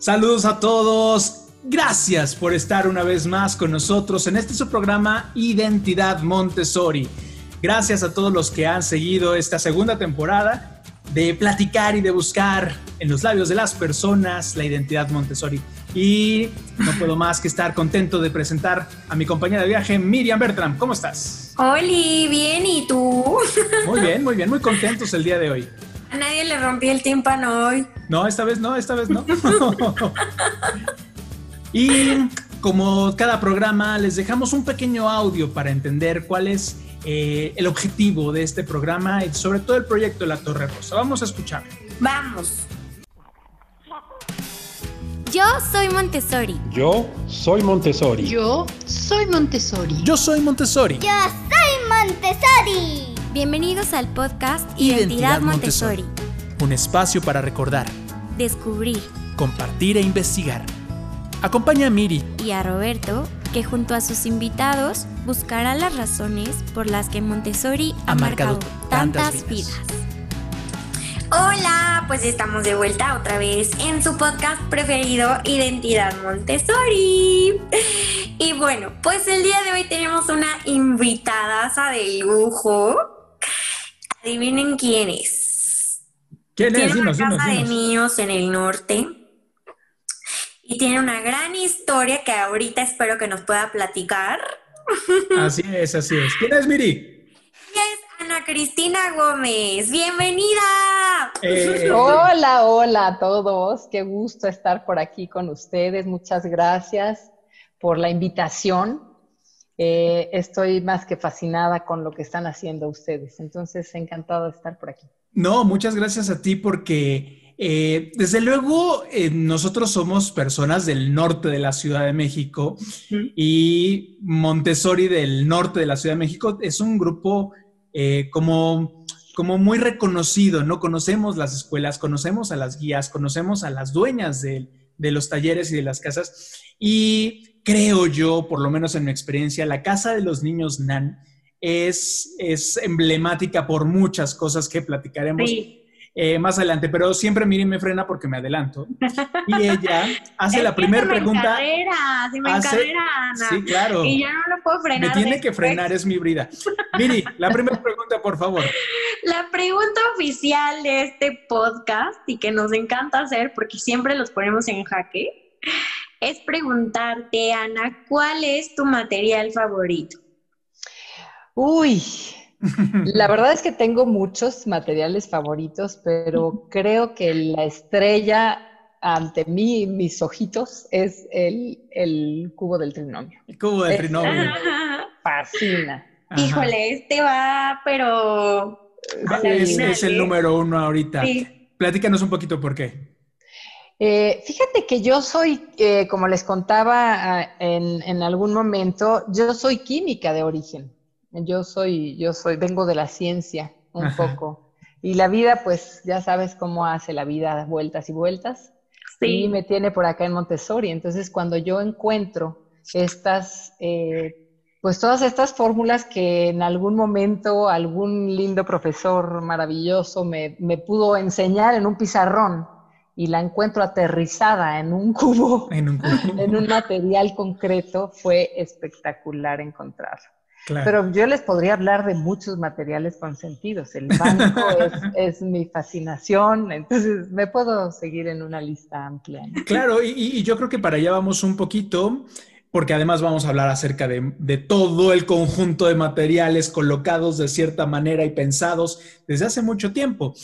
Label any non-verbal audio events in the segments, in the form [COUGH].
Saludos a todos. Gracias por estar una vez más con nosotros en este su programa Identidad Montessori. Gracias a todos los que han seguido esta segunda temporada de platicar y de buscar en los labios de las personas la identidad Montessori. Y no puedo más que estar contento de presentar a mi compañera de viaje, Miriam Bertram. ¿Cómo estás? Hola, bien, ¿y tú? Muy bien, [LAUGHS] muy bien, muy contentos el día de hoy. A nadie le rompí el tímpano hoy. No, esta vez no, esta vez no. [LAUGHS] y como cada programa, les dejamos un pequeño audio para entender cuál es eh, el objetivo de este programa y sobre todo el proyecto de la Torre Rosa. Vamos a escuchar. Vamos. Yo soy Montessori. Yo soy Montessori. Yo soy Montessori. Yo soy Montessori. Yo soy Montessori. Bienvenidos al podcast Identidad, Montessori. Un espacio para recordar, Descubrir compartir e investigar. Acompaña a Miri y a Roberto, que junto a sus invitados buscará las razones por las que Montessori ha, Ha marcado marcado, tantas tantas vidas. vidas. Hola, pues estamos de vuelta otra vez en su podcast preferido, Identidad Montessori. Y bueno, pues el día de hoy tenemos una invitadaza de lujo. Adivinen quién es. ¿Quién es? Tiene una Dinos, dinos, casa de niños en el norte y tiene una gran historia que ahorita espero que nos pueda platicar. [LAUGHS] Así es, así es. ¿Quién es Miri? Ella es Ana Cristina Gómez. ¡Bienvenida! Eh, [LAUGHS] Hola, hola a todos. Qué gusto estar por aquí con ustedes. Muchas gracias por la invitación. Eh, estoy más que fascinada con lo que están haciendo ustedes. Entonces, encantada de estar por aquí. No, muchas gracias a ti porque eh, desde luego eh, nosotros somos personas del norte de la Ciudad de México y Montessori del norte de la Ciudad de México es un grupo como, como muy reconocido, ¿no? Conocemos las escuelas, conocemos a las guías, conocemos a las dueñas de, de los talleres y de las casas y creo yo, por lo menos en mi experiencia, la casa de los niños NAN es, es emblemática por muchas cosas que platicaremos Sí. eh, más adelante, pero siempre Miri me frena porque me adelanto. Y ella [LAUGHS] hace la que primera pregunta. me hace- Ana. Sí, claro. Y ya no lo puedo frenar. Me tiene que después. frenar, es mi brida. [LAUGHS] Miri, la primera pregunta, por favor. La pregunta oficial de este podcast y que nos encanta hacer porque siempre los ponemos en jaque es preguntarte, Ana, ¿cuál es tu material favorito? Uy, [LAUGHS] la verdad es que tengo muchos materiales favoritos, pero creo que la estrella ante mí, mis ojitos, es el, el cubo del trinomio. El cubo del Es- trinomio. [LAUGHS] Fascina. Ajá. Híjole, este va, pero... a la Es, el número uno ahorita. Sí. Platícanos un poquito por qué. Eh, fíjate que yo soy, eh, como les contaba ah, en, en algún momento, yo soy química de origen. Yo soy, yo soy, vengo de la ciencia un Ajá. poco. Y la vida, pues ya sabes cómo hace la vida vueltas y vueltas. Y Sí. me tiene por acá en Montessori. Entonces, cuando yo encuentro estas, eh, pues todas estas fórmulas que en algún momento algún lindo profesor maravilloso me, me pudo enseñar en un pizarrón y la encuentro aterrizada en un [LAUGHS] cubo, En un cubo. en un material concreto, fue espectacular encontrarlo. Claro. Pero yo les podría hablar de muchos materiales consentidos. El banco [LAUGHS] es, es mi fascinación, entonces me puedo seguir en una lista amplia. ¿no? Claro, y, y yo creo que para allá vamos un poquito, porque además vamos a hablar acerca de, de todo el conjunto de materiales colocados de cierta manera y pensados desde hace mucho tiempo.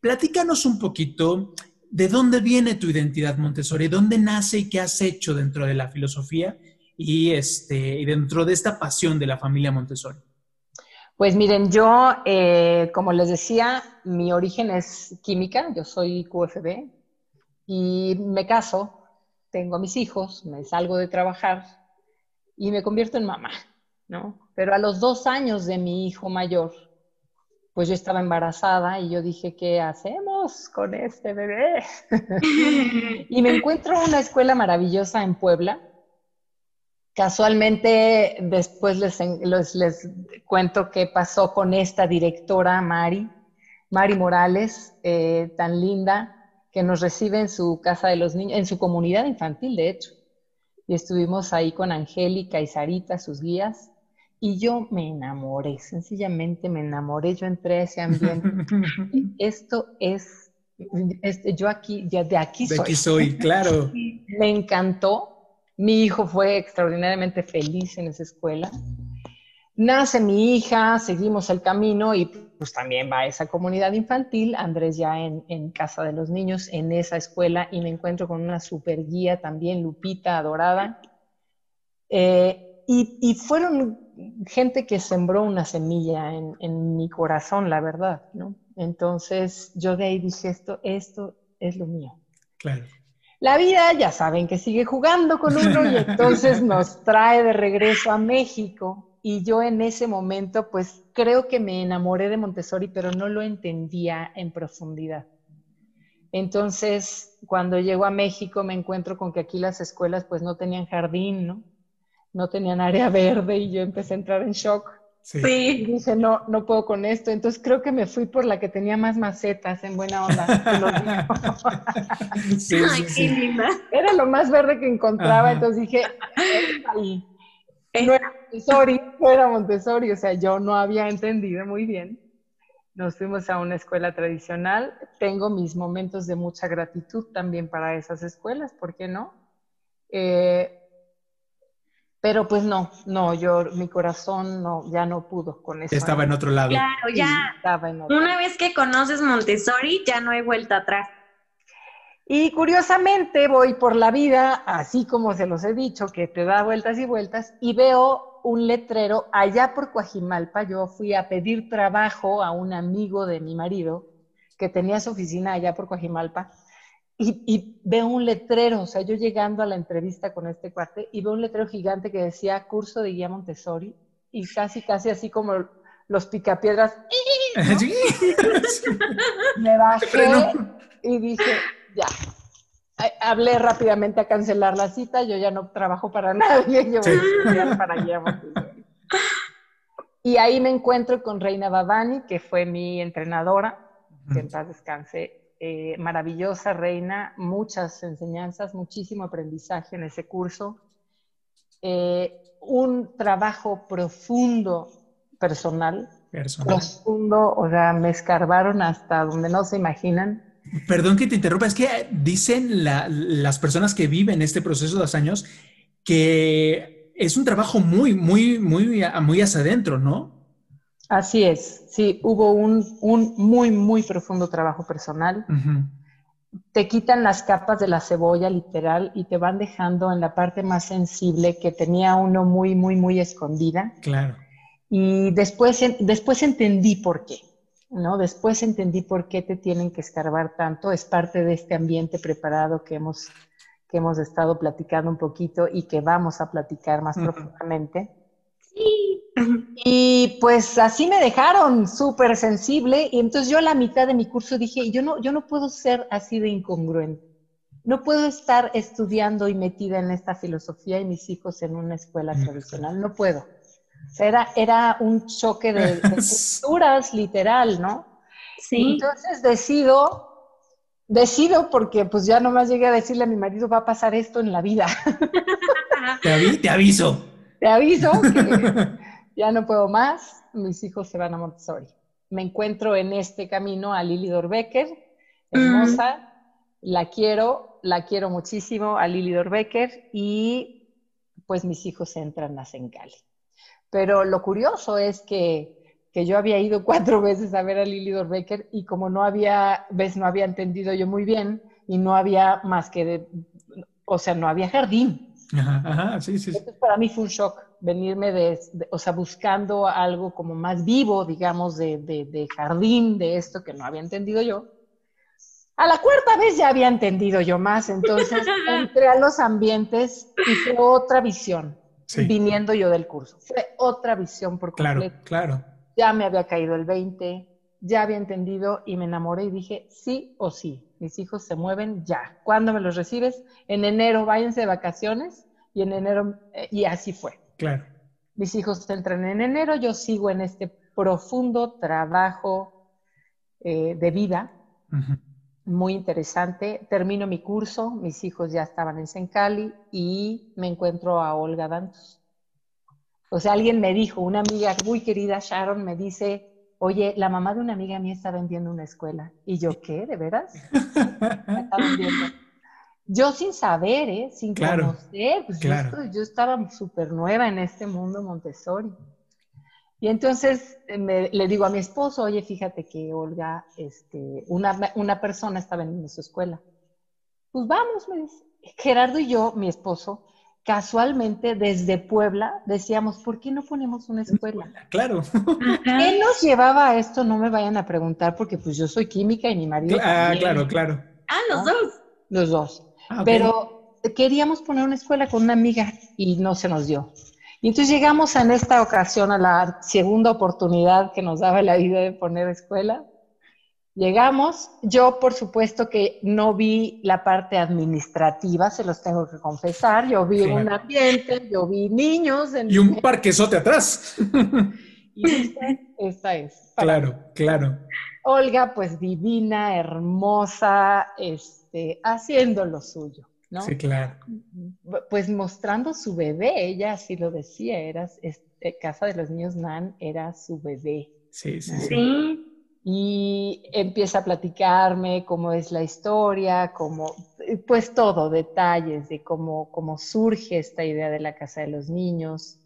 Platícanos un poquito de dónde viene tu identidad Montessori, dónde nace y qué has hecho dentro de la filosofía y, este, y dentro de esta pasión de la familia Montessori. Pues miren, yo, eh, como les decía, mi origen es química, yo soy QFB y me caso, tengo a mis hijos, me salgo de trabajar y me convierto en mamá, ¿no? Pero a los dos años de mi hijo mayor, pues yo estaba embarazada y yo dije, ¿qué hacemos con este bebé? [LAUGHS] y me encuentro una escuela maravillosa en Puebla. Casualmente, después les, les, les cuento qué pasó con esta directora, Mari, Mari Morales, eh, tan linda, que nos recibe en su casa de los niños, en su comunidad infantil, de hecho. Y estuvimos ahí con Angélica y Sarita, sus guías, y yo me enamoré, sencillamente me enamoré, yo entré a ese ambiente. [LAUGHS] Esto es, este, yo aquí, ya de aquí soy. De aquí soy, claro. [LAUGHS] Me encantó. Mi hijo fue extraordinariamente feliz en esa escuela. Nace mi hija, seguimos el camino y pues también va a esa comunidad infantil, Andrés ya en, en, casa de los niños, en esa escuela, y me encuentro con una super guía también, Lupita, adorada. Eh, y, y, fueron gente que sembró una semilla en, en, mi corazón, la verdad, ¿no? Entonces yo de ahí dije, esto, esto es lo mío. Claro. La vida, ya saben que sigue jugando con uno y entonces [LAUGHS] nos trae de regreso a México y yo en ese momento, pues creo que me enamoré de Montessori, pero no lo entendía en profundidad. Entonces, cuando llego a México, me encuentro con que aquí las escuelas pues no tenían jardín, ¿no? No tenían área [LAUGHS] verde y yo empecé a entrar en shock. Sí. Y dije, no, no puedo con esto. Entonces creo que me fui por la que tenía más macetas en buena onda. [LAUGHS] sí, Ay, sí, qué sí. linda. Era lo más verde que encontraba, Ajá. entonces dije, ahí. No era Montessori, no era Montessori, o sea, yo no había entendido muy bien. Nos fuimos a una escuela tradicional. Tengo mis momentos de mucha gratitud también para esas escuelas, ¿por qué no? Eh, pero pues no, no, yo, mi corazón no, ya no pudo con eso. Estaba en otro lado. Claro, Sí, ya. estaba en otro. Una vez que conoces Montessori, ya no hay vuelta atrás. Y curiosamente voy por la vida, así como se los he dicho, que te da vueltas y vueltas, y veo un letrero allá por Coajimalpa. Yo fui a pedir trabajo a un amigo de mi marido que tenía su oficina allá por Coajimalpa. Y, y veo un letrero, o sea, yo llegando a la entrevista con este cuate y veo un letrero gigante que decía curso de guía Montessori y casi, casi así como los picapiedras. [LAUGHS] Sí. [LAUGHS] Me bajé y dije, ya. Hablé rápidamente a cancelar la cita, yo ya no trabajo para [LAUGHS] nadie, yo voy a estudiar para guía Montessori. Y ahí me encuentro con Reina Babani, que fue mi entrenadora, que en paz descanse, eh, maravillosa reina, muchas enseñanzas, muchísimo aprendizaje en ese curso, eh, un trabajo profundo personal, Personal. profundo, o sea, me escarbaron hasta donde no se imaginan. Perdón que te interrumpa, es que dicen la- las personas que viven este proceso de los años que es un trabajo muy, muy, muy, muy hacia adentro, ¿no? Así es, sí, hubo un, un muy, muy profundo trabajo personal. Te quitan las capas de la cebolla, literal, y te van dejando en la parte más sensible que tenía uno muy, muy, muy escondida. Claro. Y después, después entendí por qué, ¿no? Después entendí por qué te tienen que escarbar tanto. Es parte de este ambiente preparado que hemos, que hemos estado platicando un poquito y que vamos a platicar más profundamente. Sí. Y pues así me dejaron súper sensible y entonces yo a la mitad de mi curso dije, yo no, yo no puedo ser así de incongruente. No puedo estar estudiando y metida en esta filosofía y mis hijos en una escuela Mm. tradicional. No puedo. O sea, era, era un choque de, de [LAUGHS] culturas literal, ¿no? Sí. Entonces decido, decido porque pues ya nomás llegué a decirle a mi marido, va a pasar esto en la vida. Te, avi- te aviso. Te aviso que [LAUGHS] ya no puedo más, mis hijos se van a Montessori. Me encuentro en este camino a Lili Dorbecker, hermosa, la quiero, la quiero muchísimo a Lili Dorbecker y pues mis hijos entran a Sencali. Pero lo curioso es que, que yo había ido cuatro [LAUGHS] veces a ver a Lili Dorbecker y como no había, ves, no había entendido yo muy bien y no había más que, de, o sea, no había jardín. Ajá, ajá, sí, sí. sí. Entonces, para mí fue un shock venirme de, de- o sea, buscando algo como más vivo, digamos, de, de- de jardín, de esto que no había entendido yo. A la cuarta vez ya había entendido yo más, entonces [LAUGHS] entré a los ambientes y fue otra visión, Sí. viniendo yo del curso. Fue otra visión por Claro, completo. claro. Ya me había caído el 20, ya había entendido y me enamoré y dije, sí o sí, mis hijos se mueven ya. ¿Cuándo me los recibes? En enero, váyanse de vacaciones y en enero, eh, y así fue. Claro. Mis hijos entran en enero, yo sigo en este profundo trabajo eh, de vida, muy interesante. Termino mi curso, mis hijos ya estaban en Sencali y me encuentro a Olga Dantos. O sea, alguien me dijo, una amiga muy querida, Sharon, me dice, oye, la mamá de una amiga mía está vendiendo una escuela. Y yo, ¿qué? ¿De veras? [LAUGHS] Está vendiendo. Yo sin saber, ¿eh? sin Claro, conocer, pues yo claro. estoy- yo, estaba súper nueva en este mundo Montessori. Y entonces eh, me- le digo a mi esposo, oye, fíjate que Olga, este, una, una persona está vendiendo su escuela. Pues vamos, me dice. Gerardo y yo, mi esposo, casualmente desde Puebla decíamos, ¿por qué no ponemos una escuela? Claro. ¿Qué nos llevaba a esto? No me vayan a preguntar porque pues yo soy química y mi marido Ah, también, claro, claro. Ah, los dos. los dos. Ah. Pero queríamos poner una escuela con una amiga y no se nos dio. Y entonces llegamos en esta ocasión a la segunda oportunidad que nos daba la vida de poner escuela. Llegamos, yo por supuesto que no vi la parte administrativa, se los tengo que confesar, yo vi Claro. un ambiente, yo vi niños en Y un parquezote atrás. y dije, esta es. para claro, claro. Olga, pues divina, hermosa, este, haciendo lo suyo, ¿no? Sí, claro. Pues mostrando su bebé, ella así lo decía, era este, Casa de los Niños Nan era su bebé. Sí, sí, sí. Sí. Y empieza a platicarme cómo es la historia, cómo, pues todo, detalles de cómo, cómo surge esta idea de la Casa de los Niños.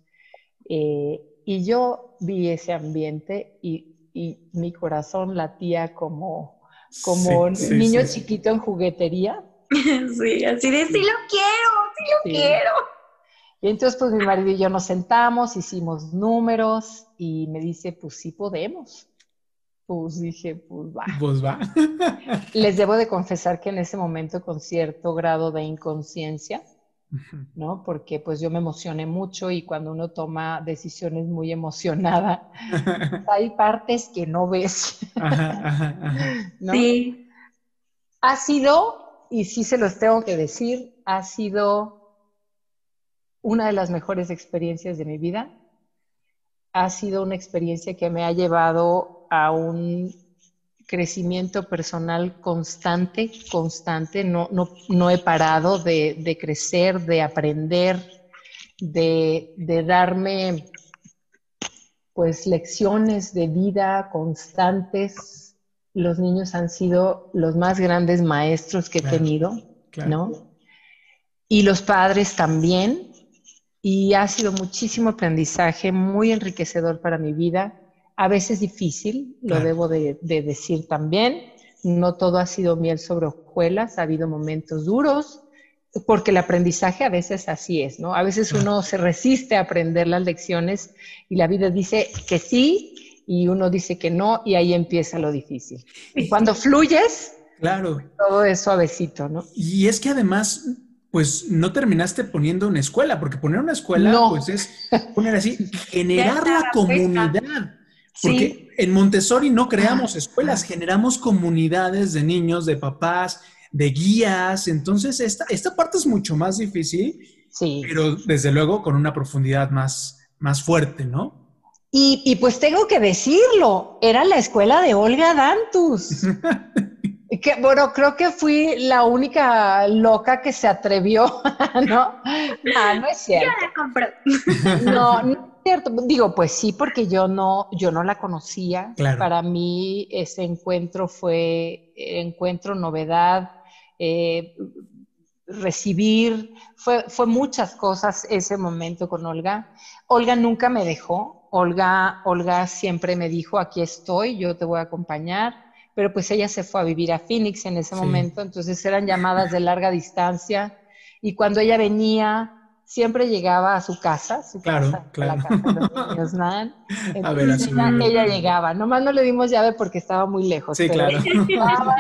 Eh, y yo vi ese ambiente y, y mi corazón latía como, como Sí, sí, niño sí, sí. chiquito en juguetería. [LAUGHS] Sí, así de sí lo quiero, sí lo Sí. quiero. Y entonces pues mi marido y yo nos sentamos, hicimos números y me dice, pues sí podemos. Pues dije, pues va. Pues va. [LAUGHS] Les debo de confesar que en ese momento con cierto grado de inconsciencia, ¿no? Porque pues yo me emocioné mucho y cuando uno toma decisiones muy emocionada, hay partes que no ves, Ajá, ajá, ajá. [LAUGHS] ¿no? Sí. Ha sido, y sí se los tengo que decir, ha sido una de las mejores experiencias de mi vida. Ha sido una experiencia que me ha llevado a un crecimiento personal constante, constante. No, no, no he parado de, de crecer, de aprender, de, de darme pues lecciones de vida constantes. Los niños han sido los más grandes maestros que he Claro, tenido, claro. ¿no? Y los padres también. Y ha sido muchísimo aprendizaje, muy enriquecedor para mi vida. A veces difícil, lo Claro. debo de, de decir también. No todo ha sido miel sobre hojuelas, ha habido momentos duros, porque el aprendizaje a veces así es, ¿no? A veces Claro. uno se resiste a aprender las lecciones y la vida dice que sí y uno dice que no y ahí empieza lo difícil. Y cuando fluyes, Claro. todo es suavecito, ¿no? Y es que además, pues no terminaste poniendo una escuela, porque poner una escuela, No. pues es poner así, [LAUGHS] generar la comunidad. Porque en Montessori no creamos escuelas, generamos comunidades de niños, de papás, de guías. Entonces, esta, esta parte es mucho más difícil, Sí. pero desde luego con una profundidad más, más fuerte, ¿no? Y, y pues tengo que decirlo, era la escuela de Olga Dantus. [LAUGHS] Que, bueno, creo que fui la única loca que se atrevió, [LAUGHS] ¿no? No, no es cierto. La. No, no es cierto. Digo, pues sí, porque yo no, yo no la conocía. Claro. Para mí ese encuentro fue encuentro, novedad, eh, recibir, fue, fue muchas cosas ese momento con Olga. Olga nunca me dejó. Olga, Olga siempre me dijo, aquí estoy, yo te voy a acompañar. Pero pues ella se fue a vivir a Phoenix en ese Sí. momento, entonces eran llamadas de larga distancia. Y cuando ella venía, siempre llegaba a su casa, su Claro, casa, claro. la casa de los [LAUGHS] niños Nan. A ver, a Entonces su ella, llegaba. Nomás no le dimos llave porque estaba muy lejos. Sí, pero claro. ella llegaba,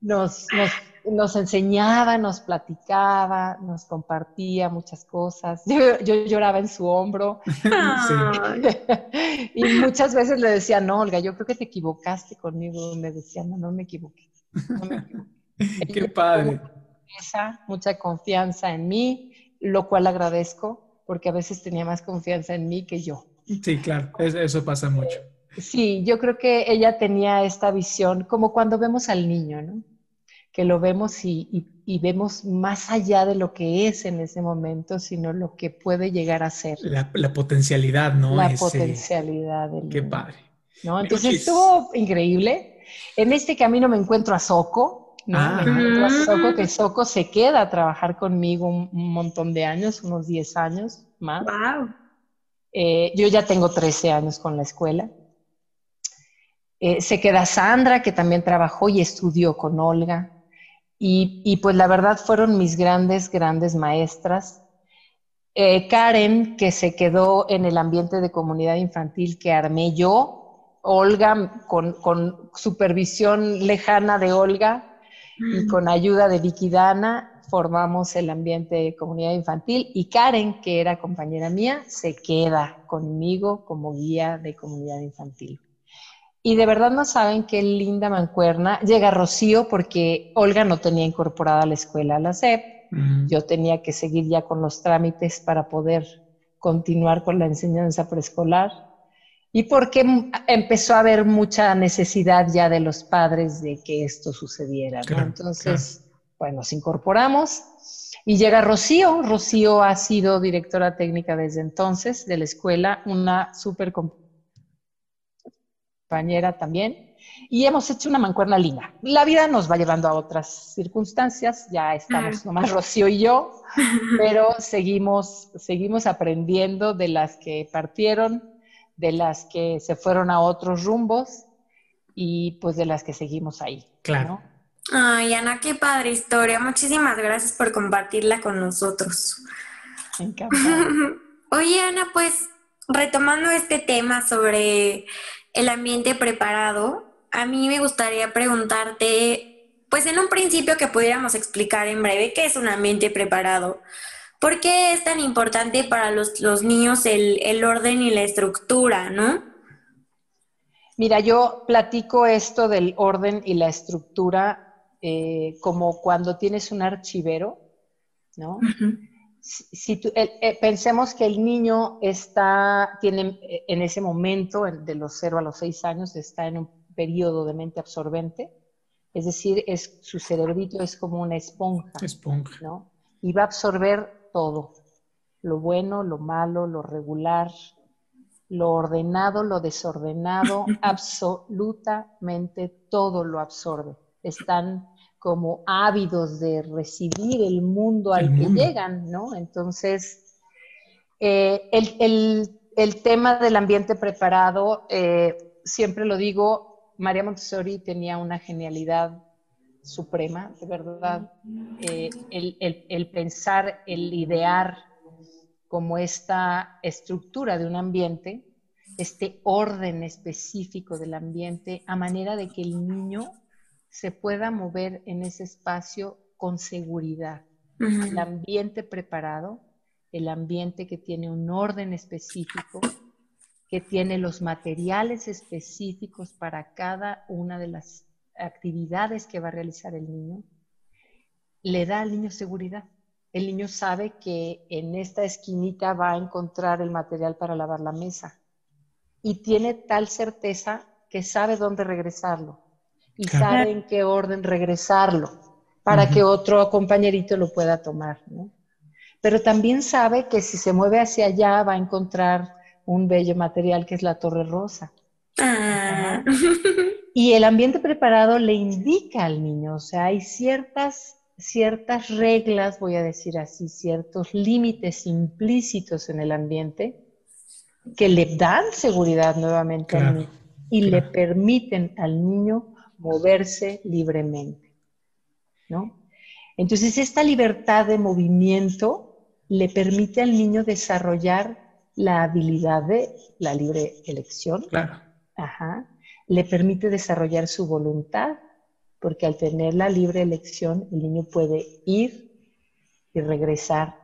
nos, nos, nos enseñaba, nos platicaba, nos compartía muchas cosas. Yo, yo lloraba en su hombro Ay, [LAUGHS] y muchas veces le decía, no, Olga, yo creo que te equivocaste conmigo. Me decía, no, no me equivoqué. No me equivoqué. [LAUGHS] Qué padre. Mucha confianza en mí, lo cual agradezco porque a veces tenía más confianza en mí que yo. Sí, claro, es- eso pasa mucho. Sí, yo creo que ella tenía esta visión, como cuando vemos al niño, ¿no? Que lo vemos y, vemos más allá de lo que es en ese momento, sino lo que puede llegar a ser. La, potencialidad, ¿no? La potencialidad del Qué padre. ¿no? Entonces estuvo increíble. En este camino me encuentro a Soco, ¿no? Me ah. encuentro a Soco, que Soco se queda a trabajar conmigo un, montón de años, unos 10 años más. Wow. Eh, yo ya tengo 13 años con la escuela. Eh, se queda Sandra, que también trabajó y estudió con Olga. Y, pues la verdad fueron mis grandes, grandes maestras. Eh, Karen, que se quedó en el ambiente de comunidad infantil que armé yo. Olga, con, supervisión lejana de Olga y con ayuda de Vicky Dana, formamos el ambiente de comunidad infantil. Y Karen, que era compañera mía, se queda conmigo como guía de comunidad infantil. Y de verdad no saben qué linda mancuerna. Llega Rocío porque Olga no tenía incorporada a la escuela a la SEP. Yo tenía que seguir ya con los trámites para poder continuar con la enseñanza preescolar. Y porque empezó a haber mucha necesidad ya de los padres de que esto sucediera. Entonces, bueno, nos incorporamos y llega Rocío. Rocío ha sido directora técnica desde entonces de la escuela, una súper compañera también, y hemos hecho una mancuerna linda. La vida nos va llevando a otras circunstancias, ya estamos nomás Rocío y yo, pero seguimos, seguimos aprendiendo de las que partieron, de las que se fueron a otros rumbos y pues de las que seguimos ahí. Claro. Ay, Ana, qué padre historia. Muchísimas gracias por compartirla con nosotros. Encantada. [LAUGHS] Oye, Ana, pues retomando este tema sobre el ambiente preparado, a mí me gustaría preguntarte, pues en un principio que pudiéramos explicar en breve qué es un ambiente preparado. ¿Por qué es tan importante para los, niños el, orden y la estructura, no? Mira, yo platico esto del orden y la estructura eh, como cuando tienes un archivero, ¿no? Si, eh, pensemos que el niño está, tiene eh, en ese momento, de los 0 a los 6 años, está en un periodo de mente absorbente, es decir, es, su cerebrito es como una esponja, esponja. ¿no? Y va a absorber todo, lo bueno, lo malo, lo regular, lo ordenado, lo desordenado, [LAUGHS] absolutamente todo lo absorbe. Están como ávidos de recibir el mundo al que llegan, ¿no? Entonces, eh, el, tema del ambiente preparado, eh, siempre lo digo, María Montessori tenía una genialidad suprema, de verdad, eh, el, pensar, el idear como esta estructura de un ambiente, este orden específico del ambiente, a manera de que el niño se pueda mover en ese espacio con seguridad. El ambiente preparado, el ambiente que tiene un orden específico, que tiene los materiales específicos para cada una de las actividades que va a realizar el niño, le da al niño seguridad. El niño sabe que en esta esquinita va a encontrar el material para lavar la mesa y tiene tal certeza que sabe dónde regresarlo y sabe en qué orden regresarlo para que otro compañerito lo pueda tomar, ¿no? Pero también sabe que si se mueve hacia allá va a encontrar un bello material que es la torre rosa. Ah. [LAUGHS] Y el ambiente preparado le indica al niño, o sea, hay ciertas, ciertas reglas, voy a decir así, ciertos límites implícitos en el ambiente que le dan seguridad nuevamente al niño y le permiten al niño moverse libremente, ¿no? Entonces, esta libertad de movimiento le permite al niño desarrollar la habilidad de la libre elección. Claro. Ajá. Le permite desarrollar su voluntad, porque al tener la libre elección, el niño puede ir y regresar.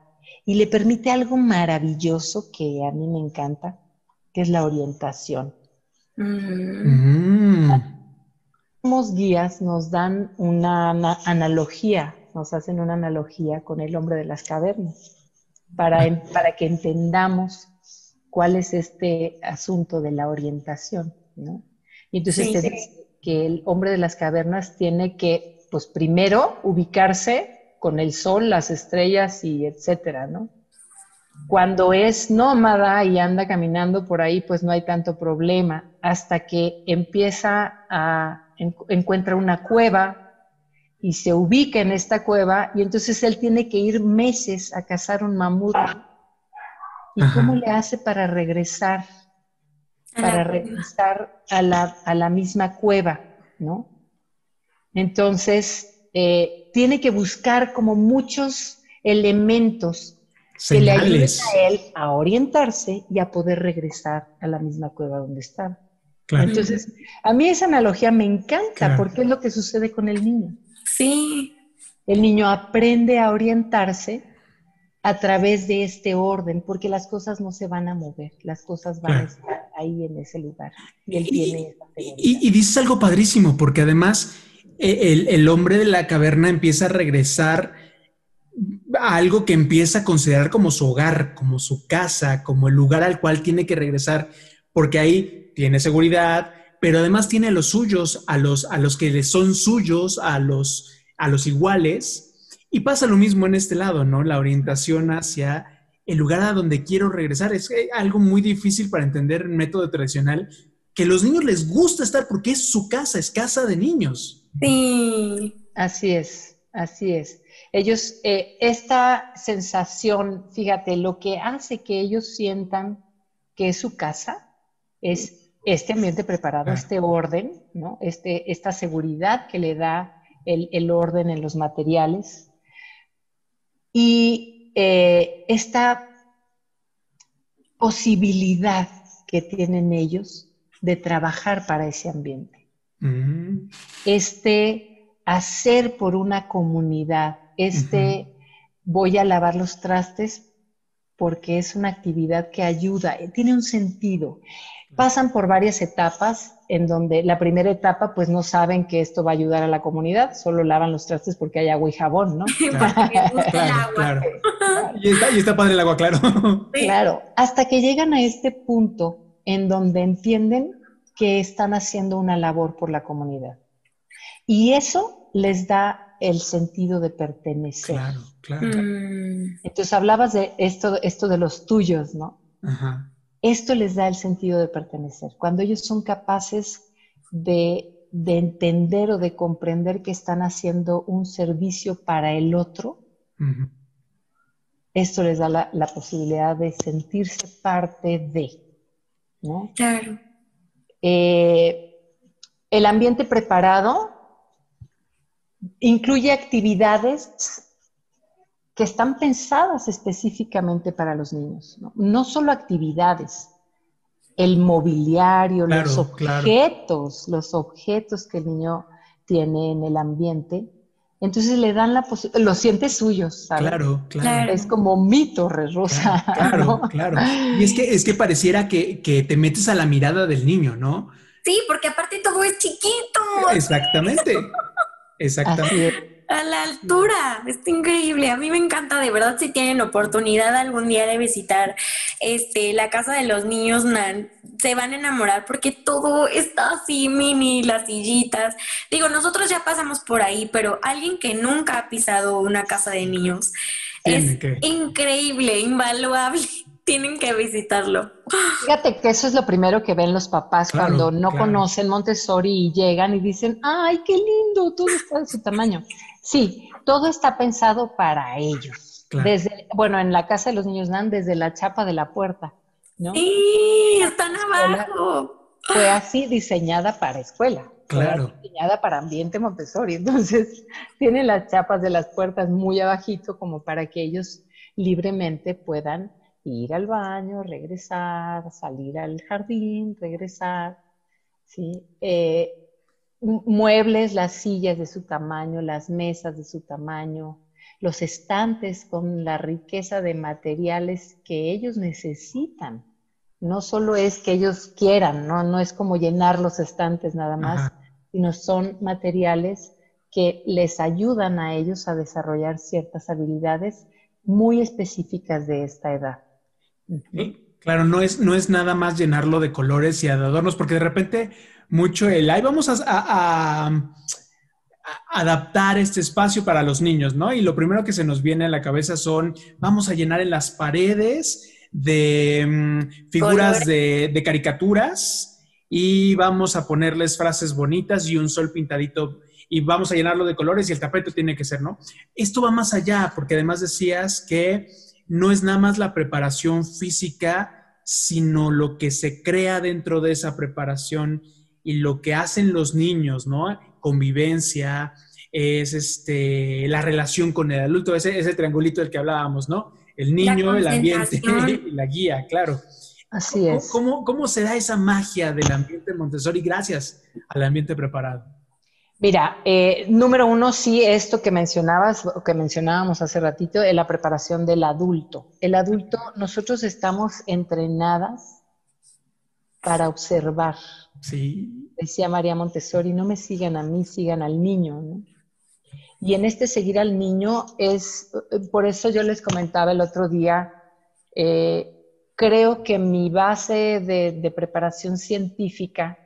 Y le permite algo maravilloso que a mí me encanta, que es la orientación. Mm guías nos dan una analogía, nos hacen una analogía con el hombre de las cavernas, para, para que entendamos cuál es este asunto de la orientación, ¿no? Y entonces te dice que el hombre de las cavernas tiene que pues primero ubicarse con el sol, las estrellas y etcétera, ¿no? Cuando es nómada y anda caminando por ahí, pues no hay tanto problema, hasta que empieza a, encuentra una cueva y se ubica en esta cueva y entonces él tiene que ir meses a cazar un mamut. ¿Y cómo le hace para regresar? Para regresar a la, a la misma cueva, ¿no? Entonces, eh, tiene que buscar como muchos elementos que le ayuden a él a orientarse y a poder regresar a la misma cueva donde estaba. Entonces, a mí esa analogía me encanta porque es lo que sucede con el niño. Sí. El niño aprende a orientarse a través de este orden, porque las cosas no se van a mover, las cosas van a estar ahí en ese lugar. Y él tiene y, y, dices algo padrísimo, porque además e, el, el, hombre de la caverna empieza a regresar a algo que empieza a considerar como su hogar, como su casa, como el lugar al cual tiene que regresar, porque ahí tiene seguridad, pero además tiene a los suyos, a los, a los que le son suyos, a los, a los iguales. Y pasa lo mismo en este lado, ¿no? La orientación hacia el lugar a donde quiero regresar. Es algo muy difícil para entender el método tradicional, que a los niños les gusta estar porque es su casa, es casa de niños. Sí. Así es, así es. Ellos, eh, esta sensación, fíjate, lo que hace que ellos sientan que es su casa es este ambiente preparado, este orden, ¿no? Este, esta seguridad que le da el, orden en los materiales y eh, esta posibilidad que tienen ellos de trabajar para ese ambiente. Mm. Este hacer por una comunidad, este voy a lavar los trastes porque es una actividad que ayuda, tiene un sentido. Pasan por varias etapas en donde la primera etapa pues no saben que esto va a ayudar a la comunidad, solo lavan los trastes porque hay agua y jabón, ¿no? [LAUGHS] Claro, claro, [LAUGHS] Y, está, y está padre el agua, claro. [LAUGHS] Claro, hasta que llegan a este punto en donde entienden que están haciendo una labor por la comunidad. Y eso les da el sentido de pertenecer. Claro, claro. Mm. Entonces hablabas de esto, esto de los tuyos, ¿no? Ajá. Esto les da el sentido de pertenecer. Cuando ellos son capaces de, entender o de comprender que están haciendo un servicio para el otro, esto les da la, posibilidad de sentirse parte de. ¿no? Claro. Eh, el ambiente preparado incluye actividades que están pensadas específicamente para los niños. No, solo actividades, el mobiliario, los objetos, los objetos que el niño tiene en el ambiente. Entonces le dan la posibilidad, lo siente suyo, ¿sabes? Claro, claro. Es como mi torre rosa. Claro, claro, Y es que, es que pareciera que, que te metes a la mirada del niño, ¿no? Sí, porque aparte todo es chiquito. Exactamente. Exactamente a la altura. Está increíble. A mí me encanta, de verdad, si tienen oportunidad algún día de visitar este, la casa de los niños Nan, se van a enamorar porque todo está así mini, las sillitas. Digo, nosotros ya pasamos por ahí, pero alguien que nunca ha pisado una casa de niños es increíble, invaluable [LAUGHS] tienen que visitarlo. Fíjate que eso es lo primero que ven los papás cuando no conocen Montessori y llegan y dicen, ay, qué lindo, todo está de su tamaño. Sí, todo está pensado para ellos. Desde, bueno, en la casa de los niños Nan, desde la chapa de la puerta, ¿no? Sí, están abajo. Fue así diseñada para escuela. Claro. diseñada para ambiente Montessori. [LAUGHS] Entonces, tiene las chapas de las puertas muy abajito como para que ellos libremente puedan ir al baño, regresar, salir al jardín, regresar, ¿sí? Eh, muebles, las sillas de su tamaño, las mesas de su tamaño, los estantes con la riqueza de materiales que ellos necesitan. No solo es que ellos quieran, no, no es como llenar los estantes nada más, sino son materiales que les ayudan a ellos a desarrollar ciertas habilidades muy específicas de esta edad. Claro, no es, no es nada más llenarlo de colores y de adornos, porque de repente mucho el, ahí vamos a, adaptar este espacio para los niños, ¿no? Y lo primero que se nos viene a la cabeza son, vamos a llenar en las paredes de mm, figuras de, de, caricaturas y vamos a ponerles frases bonitas y un sol pintadito y vamos a llenarlo de colores y el tapete tiene que ser, ¿no? Esto va más allá, porque además decías que no es nada más la preparación física, sino lo que se crea dentro de esa preparación y lo que hacen los niños, ¿no? Convivencia, es este, la relación con el adulto, ese, ese triangulito del que hablábamos, ¿no? El niño, el ambiente [LAUGHS] y la guía, claro. Así es. ¿Cómo, ¿Cómo se da esa magia del ambiente Montessori gracias al ambiente preparado? Mira, eh, número uno, sí, esto que mencionabas, que mencionábamos hace ratito, es la preparación del adulto. El adulto, nosotros estamos entrenadas para observar. Sí. Decía María Montessori, no me sigan a mí, sigan al niño. Y en este seguir al niño es, por eso yo les comentaba el otro día, eh, creo que mi base de preparación científica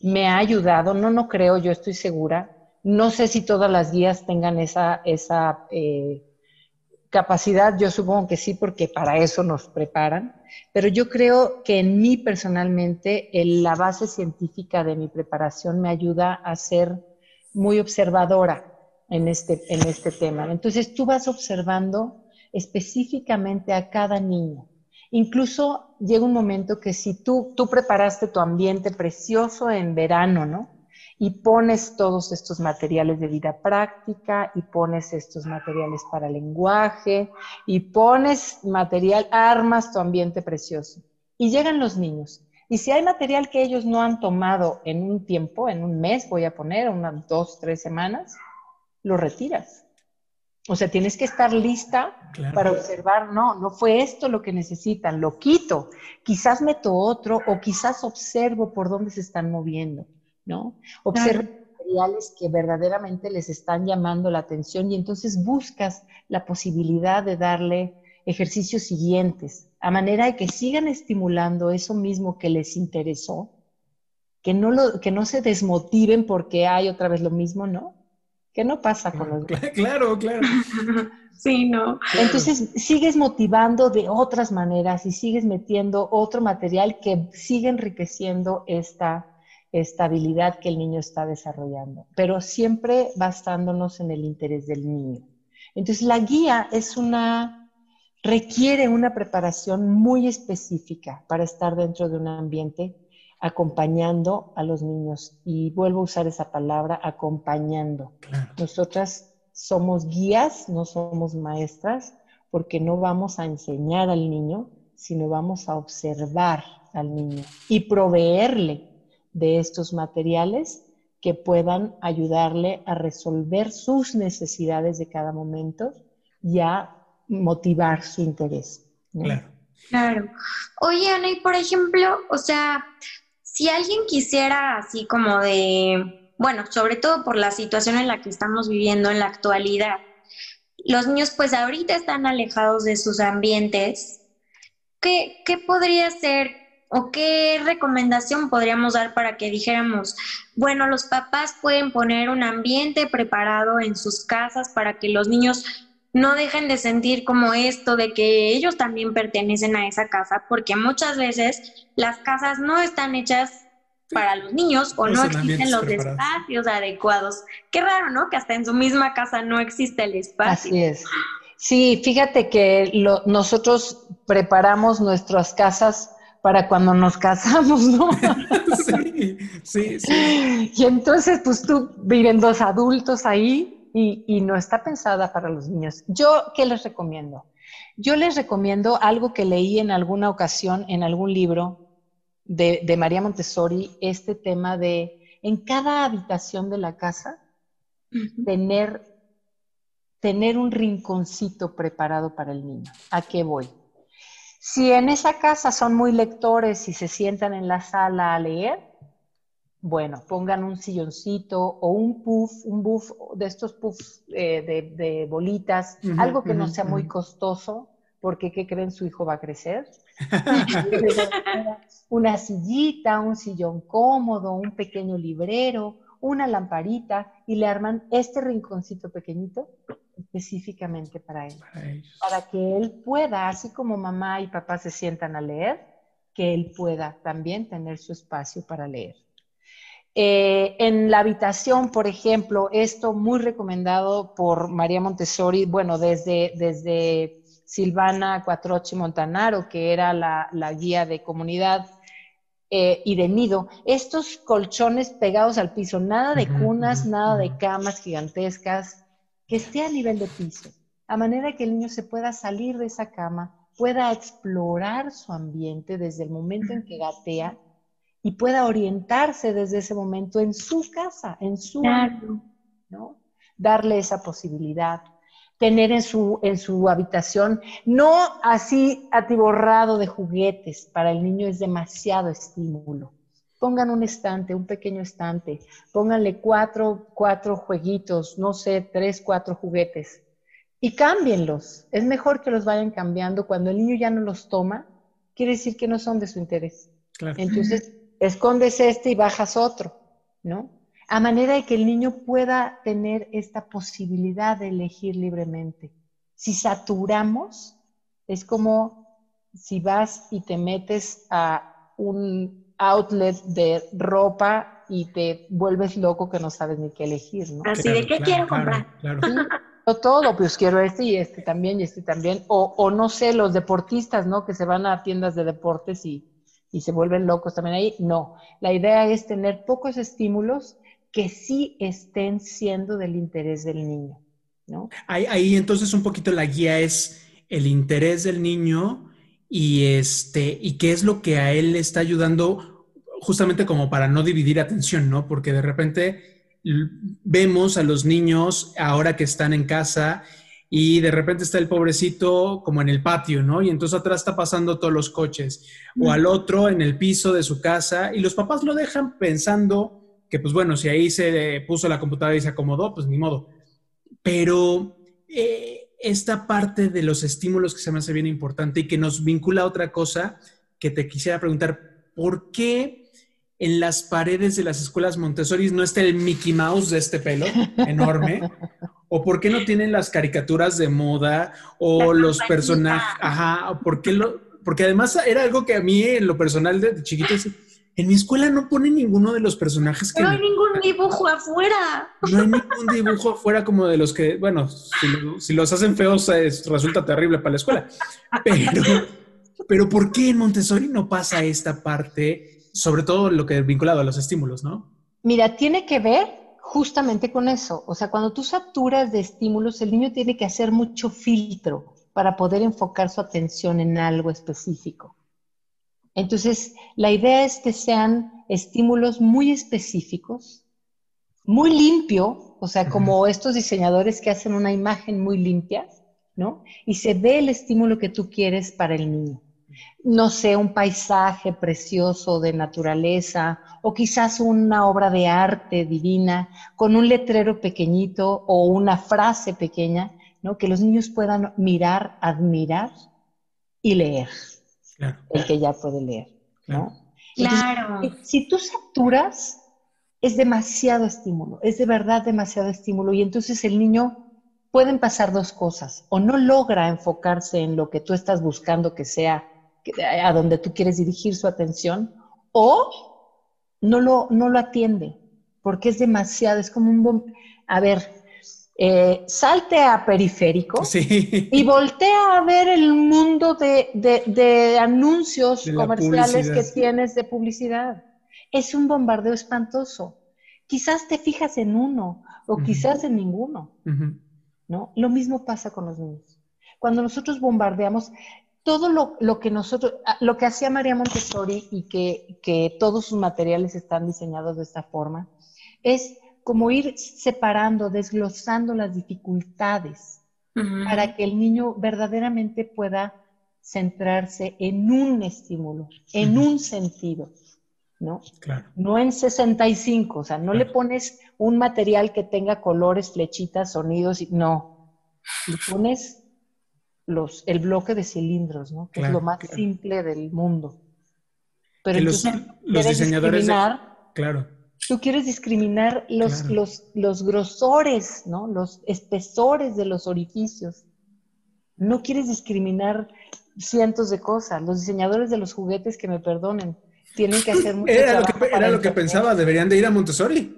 me ha ayudado, no, no creo, yo estoy segura. No sé si todas las guías tengan esa, esa eh, capacidad, yo supongo que sí, porque para eso nos preparan, pero yo creo que en mí personalmente la base científica de mi preparación me ayuda a ser muy observadora en este, en este tema. Entonces tú vas observando específicamente a cada niño Incluso llega un momento que si tú, tú preparaste tu ambiente precioso en verano, ¿no? Y pones todos estos materiales de vida práctica y pones estos materiales para lenguaje y pones material, armas tu ambiente precioso. Y llegan los niños. Y si hay material que ellos no han tomado en un tiempo, en un mes, voy a poner, unas dos, tres semanas, lo retiras. O sea, tienes que estar lista para observar, no, no fue esto lo que necesitan, lo quito, quizás meto otro o quizás observo por dónde se están moviendo, ¿no? Observo materiales que verdaderamente les están llamando la atención y entonces buscas la posibilidad de darle ejercicios siguientes, a manera de que sigan estimulando eso mismo que les interesó, que no, lo, que no se desmotiven porque hay otra vez lo mismo, ¿no? ¿Qué no pasa con los Claro, claro. [LAUGHS] sí, no. Entonces sigues motivando de otras maneras y sigues metiendo otro material que sigue enriqueciendo esta estabilidad que el niño está desarrollando, pero siempre basándonos en el interés del niño. Entonces la guía es una, requiere una preparación muy específica para estar dentro de un ambiente acompañando a los niños. Y vuelvo a usar esa palabra, acompañando. Nosotras somos guías, no somos maestras, porque no vamos a enseñar al niño, sino vamos a observar al niño y proveerle de estos materiales que puedan ayudarle a resolver sus necesidades de cada momento y a motivar su interés. Claro. Claro. Oye, Ana, y por ejemplo, o sea, si alguien quisiera así como de, bueno, sobre todo por la situación en la que estamos viviendo en la actualidad, los niños pues ahorita están alejados de sus ambientes, ¿qué, qué podría ser o qué recomendación podríamos dar para que dijéramos, bueno, los papás pueden poner un ambiente preparado en sus casas para que los niños no dejen de sentir como esto de que ellos también pertenecen a esa casa, porque muchas veces las casas no están hechas para los niños o no, existen los espacios adecuados. Qué raro, ¿no? Que hasta en su misma casa no existe el espacio. Así es. Sí, fíjate que nosotros preparamos nuestras casas para cuando nos casamos, ¿no? [LAUGHS] sí, sí, sí. Y entonces, pues tú viven dos adultos ahí y, no está pensada para los niños. Yo, ¿qué les recomiendo? Yo les recomiendo algo que leí en alguna ocasión en algún libro de, de, María Montessori, este tema de en cada habitación de la casa tener, tener un rinconcito preparado para el niño. ¿A qué voy? Si en esa casa son muy lectores y se sientan en la sala a leer, bueno, pongan un silloncito o un puff, un buff de estos puffs eh, de, bolitas, algo que no sea muy costoso, porque ¿qué creen? Su hijo va a crecer. [LAUGHS] Una sillita, un sillón cómodo, un pequeño librero, una lamparita y le arman este rinconcito pequeñito específicamente para él. Para, que él pueda, así como mamá y papá se sientan a leer, que él pueda también tener su espacio para leer. Eh, en la habitación, por ejemplo, esto muy recomendado por María Montessori, bueno, desde, desde Silvana Cuatrochi Montanaro, que era la, la guía de comunidad eh, y de nido, estos colchones pegados al piso, nada de cunas, nada de camas gigantescas, que esté a nivel de piso, a manera que el niño se pueda salir de esa cama, pueda explorar su ambiente desde el momento en que gatea y pueda orientarse desde ese momento en su casa, en su ¿no? Darle esa posibilidad tener en su, en su habitación, no así atiborrado de juguetes, para el niño es demasiado estímulo. Pongan un estante, un pequeño estante, pónganle cuatro, cuatro jueguitos, no sé, tres, cuatro juguetes y cámbienlos. Es mejor que los vayan cambiando. Cuando el niño ya no los toma, quiere decir que no son de su interés. Entonces, escondes este y bajas otro, ¿no? a manera de que el niño pueda tener esta posibilidad de elegir libremente. Si saturamos, es como si vas y te metes a un outlet de ropa y te vuelves loco que no sabes ni qué elegir, ¿no? Así de qué quiero comprar. Claro, todo, pues quiero este y este también y este también. O, o, no sé, los deportistas, ¿no? Que se van a tiendas de deportes y, y se vuelven locos también ahí. No, la idea es tener pocos estímulos que sí estén siendo del interés del niño. ¿no? Ahí, entonces un poquito la guía es el interés del niño y, este, y qué es lo que a él le está ayudando justamente como para no dividir atención, ¿no? Porque de repente vemos a los niños ahora que están en casa y de repente está el pobrecito como en el patio, ¿no? Y entonces atrás está pasando todos los coches, o al otro en el piso de su casa, y los papás lo dejan pensando que pues bueno, si ahí se puso la computadora y se acomodó, pues ni modo. Pero eh, esta parte de los estímulos que se me hace bien importante y que nos vincula a otra cosa que te quisiera preguntar, ¿por qué en las paredes de las escuelas Montessori no está el Mickey Mouse de este pelo enorme? ¿O por qué no tienen las caricaturas de moda o los personajes? Ajá, ¿por qué lo, porque además era algo que a mí en lo personal de, chiquito en mi escuela no pone ninguno de los personajes que... No hay ningún dibujo afuera. No hay ningún dibujo afuera como de los que, bueno, si, los hacen feos resulta terrible para la escuela. Pero, pero ¿por qué en Montessori no pasa esta parte, sobre todo lo que es vinculado a los estímulos, no? Mira, tiene que ver justamente con eso. O sea, cuando tú saturas de estímulos, el niño tiene que hacer mucho filtro para poder enfocar su atención en algo específico. Entonces, la idea es que sean estímulos muy específicos, muy limpio, o sea, como estos diseñadores que hacen una imagen muy limpia, ¿no? Y se ve el estímulo que tú quieres para el niño. No sé, un paisaje precioso de naturaleza o quizás una obra de arte divina con un letrero pequeñito o una frase pequeña, ¿no? Que los niños puedan mirar, admirar y leer el que ya puede leer, ¿no? Claro. si tú saturas, es demasiado estímulo, es de verdad demasiado estímulo y entonces el niño pueden pasar dos cosas, o no logra enfocarse en lo que tú estás buscando que sea a donde tú quieres dirigir su atención, o no lo, no lo atiende, porque es demasiado, es como un... A ver, eh, salte a periférico y voltea a ver el mundo de, anuncios comerciales que tienes de publicidad. Es un bombardeo espantoso. Quizás te fijas en uno o quizás en ninguno. ¿no? Lo mismo pasa con los niños. Cuando nosotros bombardeamos, todo lo, que nosotros, ah, lo que hacía María Montessori y que, que todos sus materiales están diseñados de esta forma, es como ir separando, desglosando las dificultades para que el niño verdaderamente pueda centrarse en un estímulo, en un sentido, ¿no? No en 65, o sea, no le pones un material que tenga colores, flechitas, sonidos, no, le pones los, el bloque de cilindros, ¿no? Que es lo más simple del mundo. Pero los, los diseñadores, claro Tú quieres discriminar los, los, los grosores, ¿no? Los espesores de los orificios. No quieres discriminar cientos de cosas. Los diseñadores de los juguetes, que me perdonen, tienen que hacer mucho Era lo que, era lo que pensaba, deberían de ir a Montessori.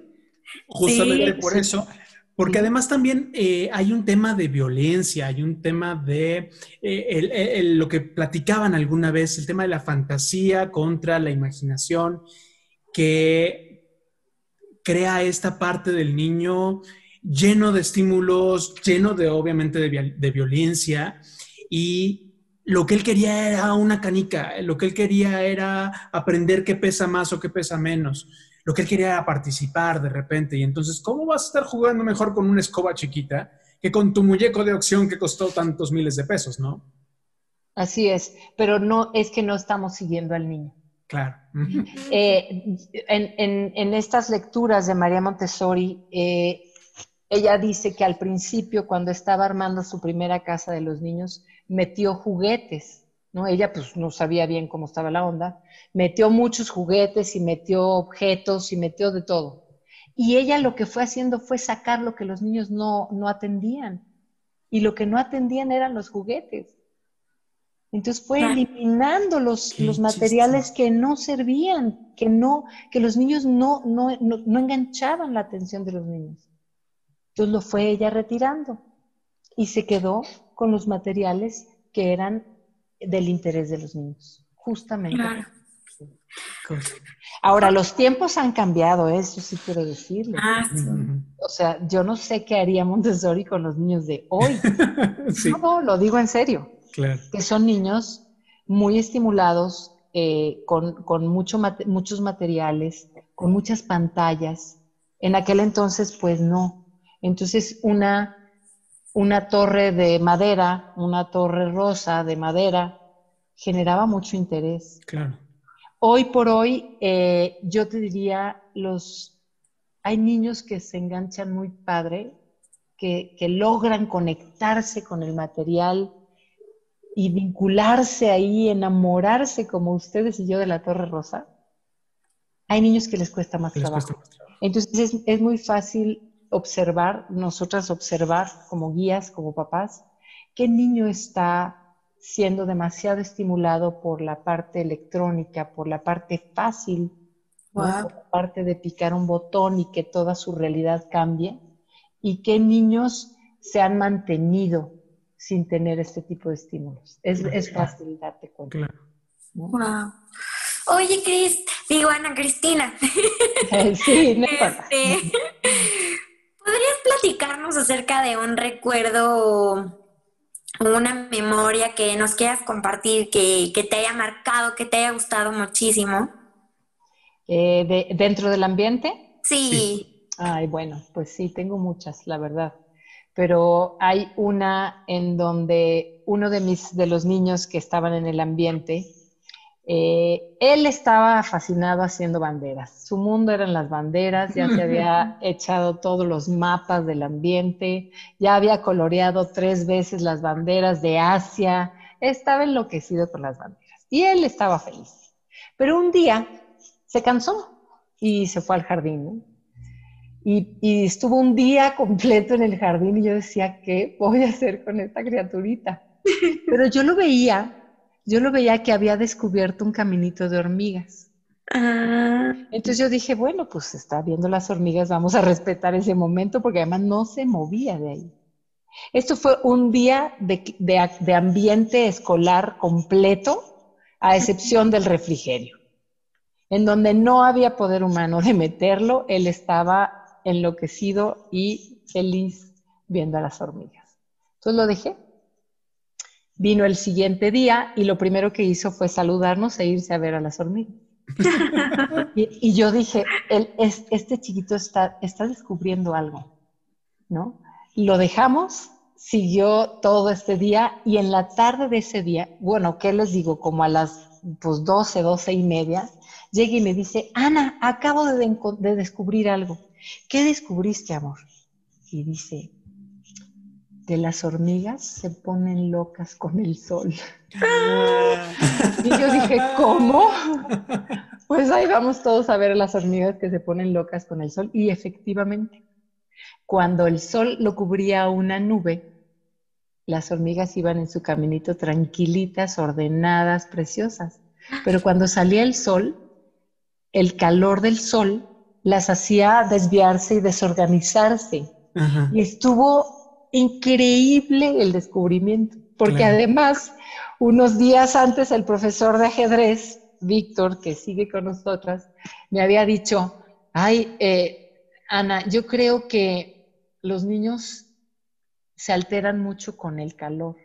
Justamente por eso. Porque además también eh, hay un tema de violencia, hay un tema de eh, lo que platicaban alguna vez, el tema de la fantasía contra la imaginación, que crea esta parte del niño lleno de estímulos, lleno de obviamente de, violencia y lo que él quería era una canica, lo que él quería era aprender qué pesa más o qué pesa menos, lo que él quería era participar de repente y entonces, ¿cómo vas a estar jugando mejor con una escoba chiquita que con tu muñeco de opción que costó tantos miles de pesos, no? Así es, pero no es que no estamos siguiendo al niño. Claro. Eh, en, estas lecturas de María Montessori, eh, ella dice que al principio, cuando estaba armando su primera casa de los niños, metió juguetes, ¿no? Ella pues no sabía bien cómo estaba la onda, metió muchos juguetes y metió objetos y metió de todo. Y ella lo que fue haciendo fue sacar lo que los niños no, no atendían. Y lo que no atendían eran los juguetes. Entonces fue eliminando los, los materiales que no servían, que no, que los niños no, no, no, enganchaban la atención de los niños. Entonces lo fue ella retirando y se quedó con los materiales que eran del interés de los niños, justamente. Ahora, los tiempos han cambiado, eso sí quiero decirle. Ah, o sea, yo no sé qué haría Montessori con los niños de hoy. [LAUGHS] No, lo digo en serio que son niños muy estimulados, eh, con, mucho muchos materiales, con muchas pantallas. En aquel entonces, pues no. Entonces, una, una torre de madera, una torre rosa de madera, generaba mucho interés. Claro. Hoy por hoy, eh, yo te diría, los, hay niños que se enganchan muy padre, que, que logran conectarse con el material, y vincularse ahí, enamorarse como ustedes y yo de la Torre Rosa, hay niños que les cuesta más, trabajo. Entonces es, muy fácil observar, nosotras observar como guías, como papás, qué niño está siendo demasiado estimulado por la parte electrónica, por la parte fácil, por la parte de picar un botón y que toda su realidad cambie, y qué niños se han mantenido sin tener este tipo de estímulos. Es, fácil darte cuenta. Claro. Wow. Oye, Cris, digo Ana Cristina. [LAUGHS] sí, no [LAUGHS] este, ¿Podrías platicarnos acerca de un recuerdo o una memoria que nos quieras compartir, que, te haya marcado, que te haya gustado muchísimo? Eh, ¿Dentro del ambiente? sí. Ay, bueno, pues sí, tengo muchas, la verdad pero hay una en donde uno de, mis, de los niños que estaban en el ambiente, eh, él estaba fascinado haciendo banderas. Su mundo eran las banderas, ya se había [LAUGHS] echado todos los mapas del ambiente, ya había coloreado tres veces las banderas de Asia, estaba enloquecido con las banderas y él estaba feliz. Pero un día se cansó y se fue al jardín. Y, estuvo un día [LAUGHS] completo en el jardín y yo decía, ¿qué voy a hacer con esta criaturita? [LAUGHS] Pero yo lo veía, yo lo veía que había descubierto un caminito de hormigas. Ah. Entonces yo dije, bueno, pues está viendo las hormigas, vamos a respetar ese momento porque además no se movía de ahí. Esto fue un día de ambiente escolar completo, a excepción del refrigerio, en donde no había poder humano de meterlo, él estaba enloquecido y feliz viendo a las hormigas. Entonces lo dejé. Vino el siguiente día y lo primero que hizo fue saludarnos e irse a ver a las hormigas. [LAUGHS] y, yo dije, este chiquito está, está descubriendo algo, ¿no? Lo dejamos, siguió todo este día y en la tarde de ese día, bueno, ¿qué les digo? Como a las pues, 12, 12 y media, llega y me dice, Ana, acabo de descubrir algo. ¿Qué descubriste, amor? Y dice, de las hormigas se ponen locas con el sol. y yo dije, ¿cómo? Pues ahí vamos todos a ver las hormigas que se ponen locas con el sol. Y efectivamente, cuando el sol lo cubría una nube, las hormigas iban en su caminito tranquilitas, ordenadas, preciosas. Pero cuando salía el sol, el calor del sol las hacía desviarse y desorganizarse. Y estuvo increíble el descubrimiento, porque además, unos días antes, el profesor de ajedrez, Víctor, que sigue con nosotras, me había dicho, ay, eh, Ana, yo creo que los niños se alteran mucho con el calor.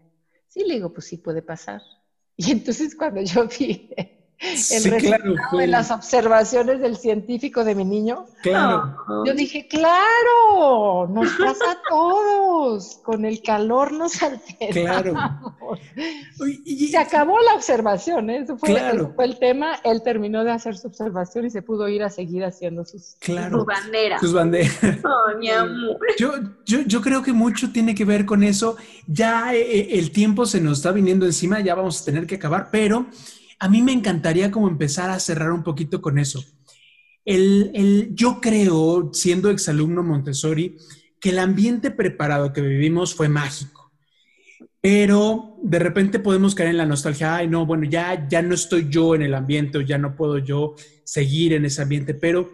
Sí, le digo, pues sí puede pasar. [LAUGHS] Y entonces cuando yo [LAUGHS] vi el resultado de las observaciones del científico de mi niño. Claro. Yo dije, claro, nos [LAUGHS] pasa a todos, con el calor nos altera. Claro. [LAUGHS] Y, se acabó la observación, ¿eh? eso, fue, el tema. Él terminó de hacer su observación y se pudo ir a seguir haciendo sus, banderas. Sus banderas. [LAUGHS] Oh, mi amor. Yo, yo, yo creo que mucho tiene que ver con eso. Ya eh, eh, el tiempo se nos está viniendo encima, ya vamos a tener que acabar, pero a mí me encantaría como empezar a cerrar un poquito con eso. El, yo creo, siendo exalumno Montessori, que el ambiente preparado que vivimos fue mágico. Pero de repente podemos caer en la nostalgia, ay no, bueno, ya, ya no estoy yo en el ambiente o ya no puedo yo seguir en ese ambiente, pero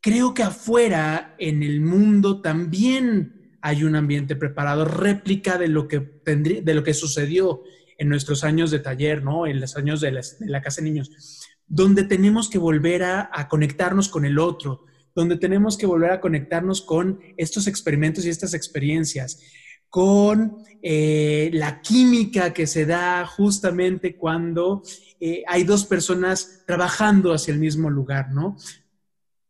creo que afuera, en el mundo, también hay un ambiente preparado, réplica de lo que, de lo que sucedió en nuestros años de taller, ¿no? En los años de la, casa de niños, donde tenemos que volver a, conectarnos con el otro, donde tenemos que volver a conectarnos con estos experimentos y estas experiencias, con eh, la química que se da justamente cuando eh, hay dos personas trabajando hacia el mismo lugar, ¿no?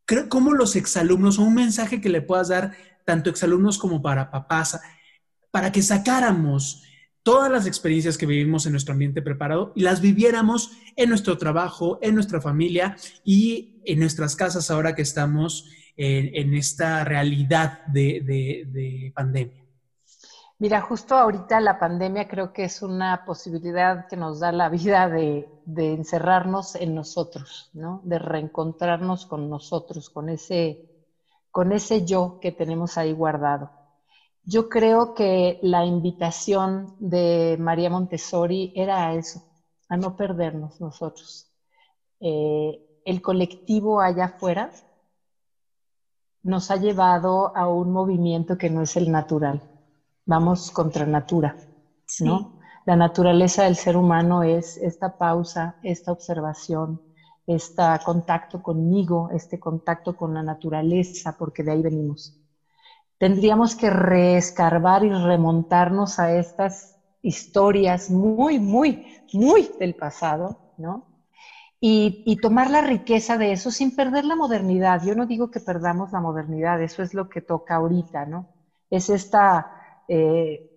Creo como los exalumnos, o un mensaje que le puedas dar tanto exalumnos como para papás, para que sacáramos todas las experiencias que vivimos en nuestro ambiente preparado y las viviéramos en nuestro trabajo, en nuestra familia y en nuestras casas ahora que estamos en, esta realidad de, pandemia. Mira, justo ahorita la pandemia creo que es una posibilidad que nos da la vida de, de encerrarnos en nosotros, ¿no? De reencontrarnos con nosotros, con ese, con ese yo que tenemos ahí guardado. Yo creo que la invitación de María Montessori era a eso, a no perdernos nosotros. Eh, el colectivo allá afuera nos ha llevado a un movimiento que no es el natural. Vamos contra natura, ¿no? La naturaleza del ser humano es esta pausa, esta observación, este contacto conmigo, este contacto con la naturaleza, porque de ahí venimos tendríamos que reescarbar y remontarnos a estas historias muy, muy, muy del pasado, ¿no? Y, tomar la riqueza de eso sin perder la modernidad. Yo no digo que perdamos la modernidad, eso es lo que toca ahorita, ¿no? Es esta eh,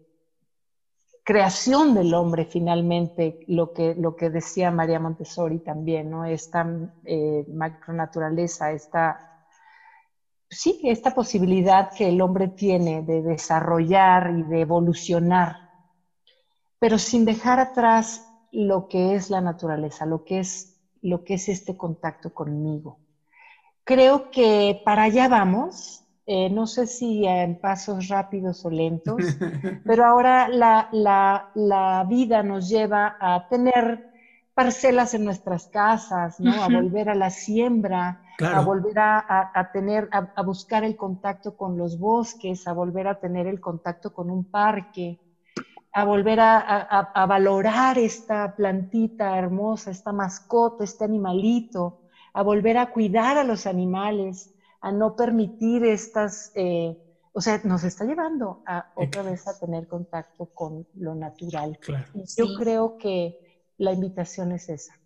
creación del hombre finalmente, lo que, lo que decía María Montessori también, ¿no? Esta eh, macronaturaleza, esta sí, esta posibilidad que el hombre tiene de desarrollar y de evolucionar, pero sin dejar atrás lo que es la naturaleza, lo que es, lo que es este contacto conmigo. Creo que para allá vamos, eh, no sé si en pasos rápidos o lentos, [LAUGHS] pero ahora la, la vida nos lleva a tener parcelas en nuestras casas, ¿no? A volver a la siembra, a volver a, tener, a, buscar el contacto con los bosques, a volver a tener el contacto con un parque, a volver a, valorar esta plantita hermosa, esta mascota, este animalito, a volver a cuidar a los animales, a no permitir estas, eh, o sea, nos está llevando a otra vez a tener contacto con lo natural. Yo creo que la invitación es esa,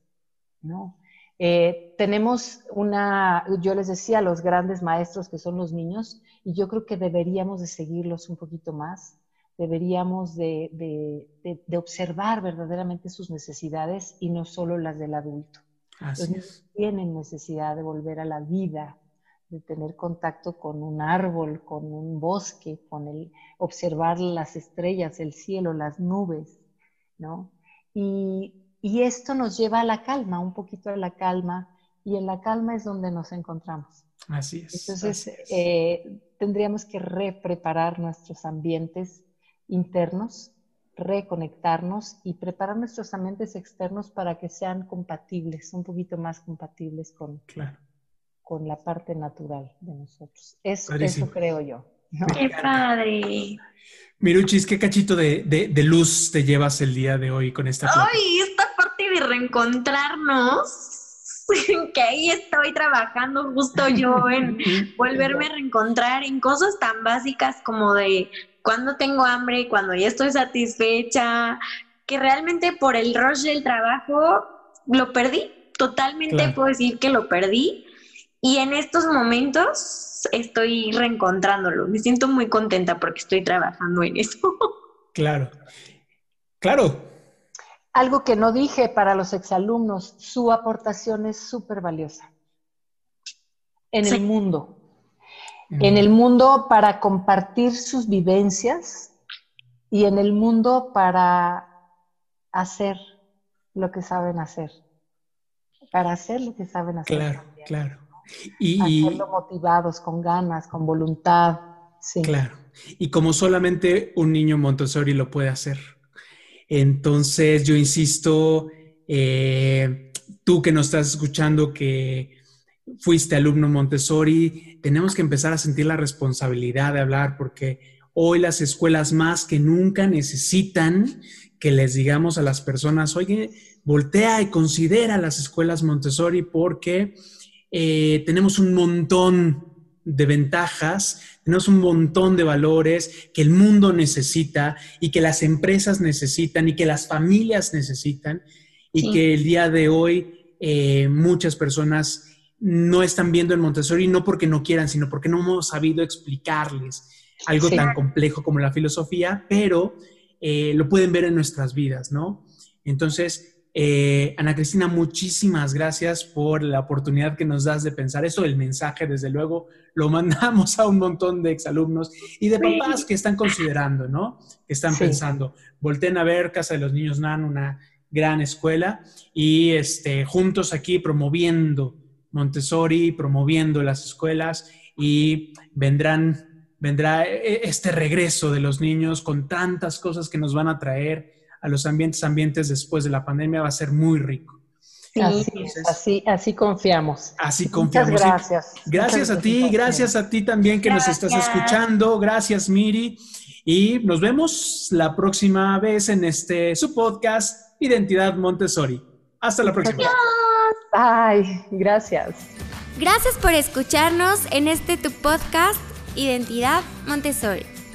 ¿no? Eh, tenemos una, yo les decía, los grandes maestros que son los niños, y yo creo que deberíamos de seguirlos un poquito más, deberíamos de, observar verdaderamente sus necesidades y no solo las del adulto. los niños tienen necesidad de volver a la vida, de tener contacto con un árbol, con un bosque, con el observar las estrellas, el cielo, las nubes, ¿no? Y, esto nos lleva a la calma, un poquito a la calma y en la calma es donde nos encontramos. Así es. Entonces, eh, tendríamos que repreparar nuestros ambientes internos, reconectarnos y preparar nuestros ambientes externos para que sean compatibles, un poquito más compatibles con, con la parte natural de nosotros. Eso, eso creo yo. ¡Qué padre! Miruchis, ¿qué cachito de, de, luz te llevas el día de hoy con esta ¡Ay! Esta parte de reencontrarnos. [LAUGHS] Que ahí estoy trabajando justo yo en [LAUGHS] volverme a reencontrar en cosas tan básicas como de cuando tengo hambre, cuando ya estoy satisfecha, que realmente por el rush del trabajo lo perdí, totalmente puedo decir que lo perdí y en estos momentos estoy reencontrándolo. Me siento muy contenta porque estoy trabajando en eso. [LAUGHS] Claro, claro, algo que no dije para los exalumnos, su aportación es súper valiosa en el mundo. En el mundo para compartir sus vivencias y en el mundo para hacer lo que saben hacer. Para hacer lo que saben hacer. Claro, claro. Y, Hacerlo motivados, con ganas, con voluntad. Sí. Claro. Y como solamente un niño Montessori lo puede hacer. Entonces, yo insisto, eh, tú que nos estás escuchando, que fuiste alumno Montessori, tenemos que empezar a sentir la responsabilidad de hablar porque hoy las escuelas más que nunca necesitan que les digamos a las personas, oye, voltea y considera las escuelas Montessori porque eh, tenemos un montón de ventajas, tenemos un montón de valores que el mundo necesita y que las empresas necesitan y que las familias necesitan y que el día de hoy eh, muchas personas no están viendo en Montessori no porque no quieran, sino porque no hemos sabido explicarles algo tan complejo como la filosofía, pero eh, lo pueden ver en nuestras vidas, ¿no? Entonces, eh, Ana Cristina, muchísimas gracias por la oportunidad que nos das de pensar esto. El mensaje, desde luego, lo mandamos a un montón de exalumnos y de papás que están considerando, ¿no? Que están pensando, volteen a ver Casa de los Niños NAN, una gran escuela, y este, juntos aquí promoviendo Montessori, promoviendo las escuelas y vendrán, vendrá e-, este regreso de los niños con tantas cosas que nos van a traer a los ambientes, ambientes después de la pandemia va a ser muy rico. así, así, confiamos. Así confiamos. Muchas gracias. Gracias a ti, gracias a ti también que nos estás escuchando. Gracias, Miri. Y nos vemos la próxima vez en este su podcast Identidad Montessori. Hasta la próxima. Ay, gracias. Gracias por escucharnos en este tu podcast Identidad Montessori.